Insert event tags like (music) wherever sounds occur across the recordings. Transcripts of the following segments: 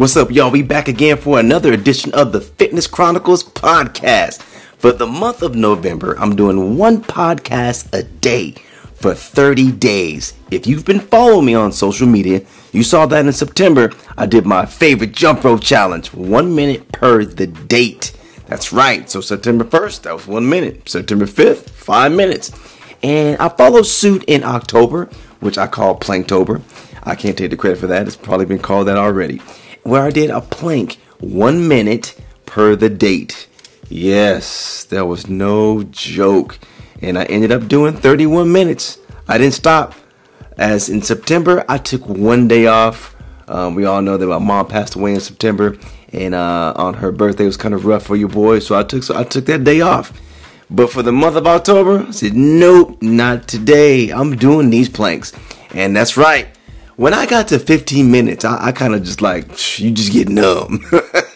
What's up, y'all? We back again for another edition of the Fitness Chronicles podcast. For the month of November, I'm doing one podcast a day for 30 days. If you've been following me on social media, you saw that in September, I did my favorite jump rope challenge, one minute per the date. That's right. So September 1st, that was one minute. September 5th, five minutes. And I followed suit in October, which I call Planktober. I can't take the credit for that. It's probably been called that already. Where I did a plank one minute per the date. Yes, that was no joke. And I ended up doing 31 minutes. I didn't stop. As in September, I took one day off. Um, we all know that my mom passed away in September, and uh, on her birthday it was kind of rough for your boy. So I took so I took that day off. But for the month of October, I said, nope, not today. I'm doing these planks. And that's right. When I got to 15 minutes, I, I kind of just like, you just get numb.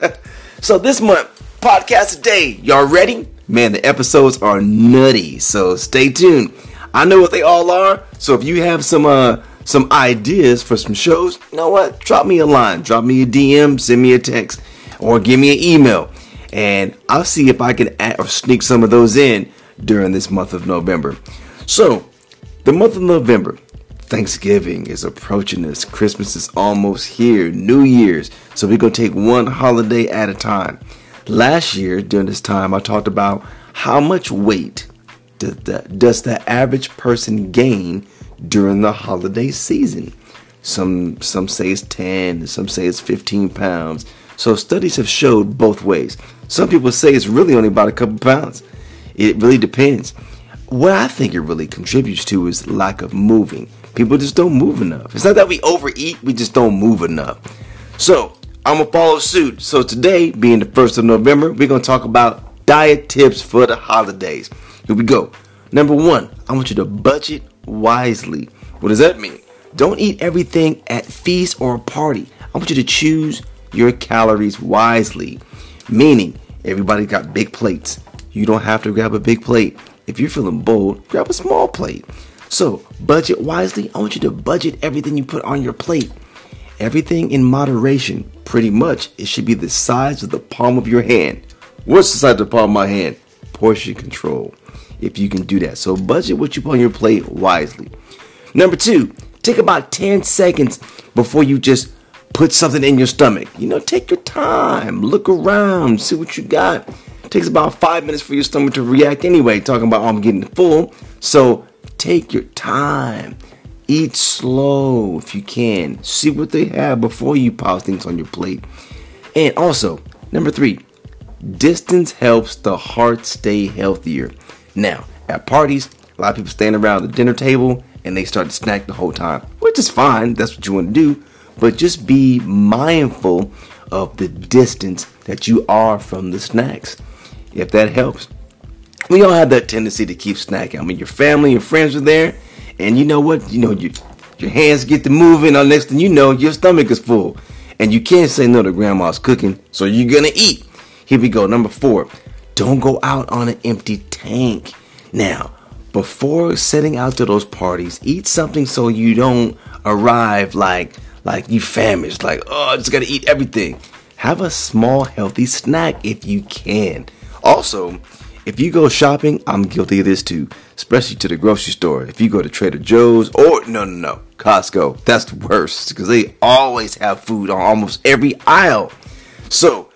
(laughs) so this month, podcast a day. Y'all ready? Man, the episodes are nutty. So stay tuned. I know what they all are. So if you have some uh some ideas for some shows, you know what? Drop me a line, drop me a DM, send me a text, or give me an email, and I'll see if I can add or sneak some of those in during this month of November. So, the month of November, Thanksgiving is approaching us. Christmas is almost here. New Year's. So we're going to take one holiday at a time. Last year, during this time, I talked about how much weight does the, does the average person gain during the holiday season. Some some say it's 10, some say it's 15 pounds. So studies have showed both ways. Some people say it's really only about a couple pounds. It really depends. What I think it really contributes to is lack of moving. People just don't move enough. It's not that we overeat, we just don't move enough. So, I'm gonna follow suit. So today, being the first of November, we're gonna talk about diet tips for the holidays. Here we go. Number one, I want you to budget wisely. What does that mean? Don't eat everything at feast or a party. I want you to choose your calories wisely. Meaning, everybody got big plates. You don't have to grab a big plate. If you're feeling bold, grab a small plate. So, budget wisely. I want you to budget everything you put on your plate. Everything in moderation. Pretty much, it should be the size of the palm of your hand. What's the size of the palm of my hand? Portion control. If you can do that. So, budget what you put on your plate wisely. Number two, take about 10 seconds before you just put something in your stomach. You know, take your time, look around, see what you got. It takes about five minutes for your stomach to react anyway, talking about, oh, I'm getting full. So take your time. Eat slow if you can. See what they have before you pile things on your plate. And also, number three, distance helps the heart stay healthier. Now, at parties, a lot of people stand around the dinner table and they start to snack the whole time, which is fine. That's what you want to do. But just be mindful of the distance that you are from the snacks. If that helps. We all have that tendency to keep snacking. I mean, your family, your friends are there, and you know what? You know, you, your hands get to moving, and next thing you know, your stomach is full. And you can't say no to grandma's cooking, so you're gonna eat. Here we go. Number four, don't go out on an empty tank. Now, before setting out to those parties, eat something so you don't arrive like like you famished, like oh, I just gotta eat everything. Have a small healthy snack if you can. Also, if you go shopping, I'm guilty of this too, especially to the grocery store. If you go to Trader Joe's or no, no, no, Costco, that's the worst because they always have food on almost every aisle. So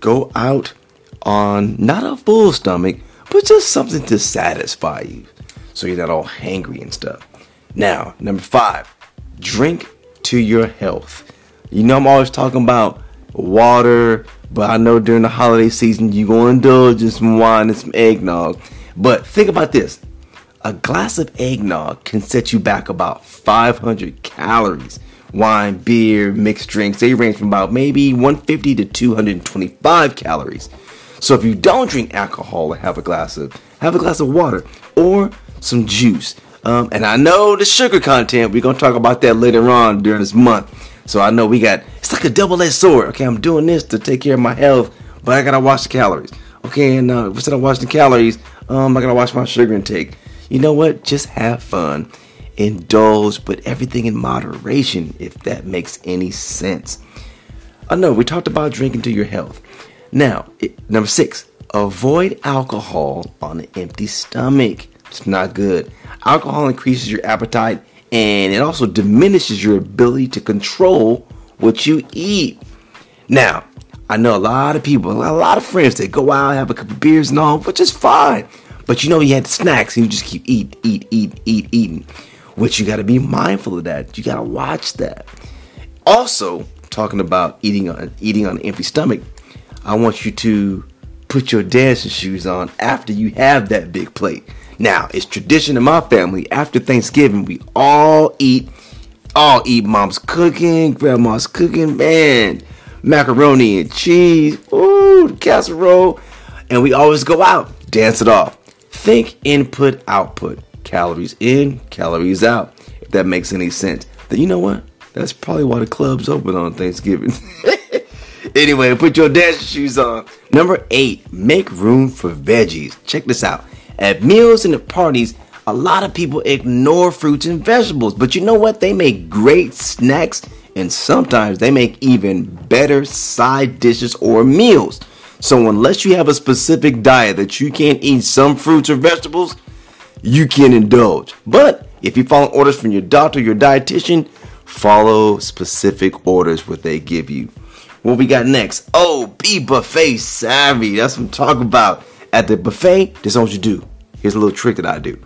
go out on not a full stomach, but just something to satisfy you so you're not all hangry and stuff. Now, number five, drink to your health. You know, I'm always talking about water, but I know during the holiday season you go indulge in some wine and some eggnog. But think about this a glass of eggnog can set you back about 500 calories. Wine, beer, mixed drinks, they range from about maybe 150 to 225 calories. So if you don't drink alcohol have a glass of have a glass of water or some juice. Um, and I know the sugar content, we're gonna talk about that later on during this month. So I know we got it's like a double-edged sword. Okay, I'm doing this to take care of my health, but I gotta watch the calories. Okay, and uh, instead of watching the calories, um, I gotta watch my sugar intake. You know what? Just have fun, indulge, but everything in moderation, if that makes any sense. I know we talked about drinking to your health. Now, it, number six, avoid alcohol on an empty stomach. It's not good. Alcohol increases your appetite and it also diminishes your ability to control what you eat. Now, I know a lot of people, a lot of friends that go out, have a couple beers and all, which is fine. But you know, you had snacks and you just keep eat, eat, eat, eat, eating. Which you got to be mindful of that. You got to watch that. Also, talking about eating on eating on an empty stomach, I want you to put your dancing shoes on after you have that big plate. Now, it's tradition in my family. After Thanksgiving, we all eat, all eat mom's cooking, grandma's cooking, man, macaroni and cheese, ooh, casserole, and we always go out, dance it off. Think input output, calories in, calories out. If that makes any sense, then you know what? That's probably why the club's open on Thanksgiving. (laughs) anyway, put your dancing shoes on. Number eight, make room for veggies. Check this out. At meals and at parties, a lot of people ignore fruits and vegetables, but you know what? They make great snacks and sometimes they make even better side dishes or meals. So, unless you have a specific diet that you can't eat some fruits or vegetables, you can indulge. But if you follow orders from your doctor, your dietitian, follow specific orders what they give you. What we got next? Oh, be buffet savvy. That's what I'm talking about. At the buffet, this is what you do. Here's a little trick that I do.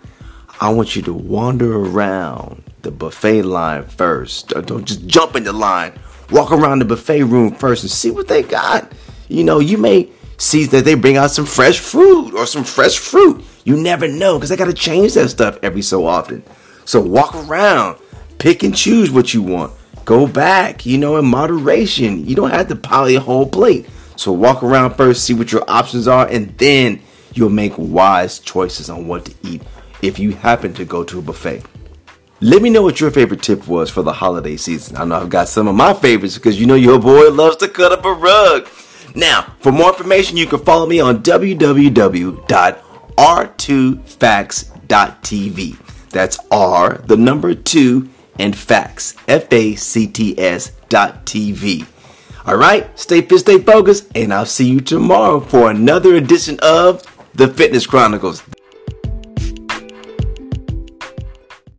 I want you to wander around the buffet line first. Uh, don't just jump in the line. Walk around the buffet room first and see what they got. You know, you may see that they bring out some fresh fruit or some fresh fruit. You never know because they got to change that stuff every so often. So walk around, pick and choose what you want. Go back, you know, in moderation. You don't have to pile your whole plate. So walk around first, see what your options are, and then you'll make wise choices on what to eat if you happen to go to a buffet. Let me know what your favorite tip was for the holiday season. I know I've got some of my favorites because you know your boy loves to cut up a rug. Now, for more information, you can follow me on www.r2facts.tv. That's R, the number two, and facts, F A C T S dot TV. All right, stay fit, stay focused, and I'll see you tomorrow for another edition of the Fitness Chronicles.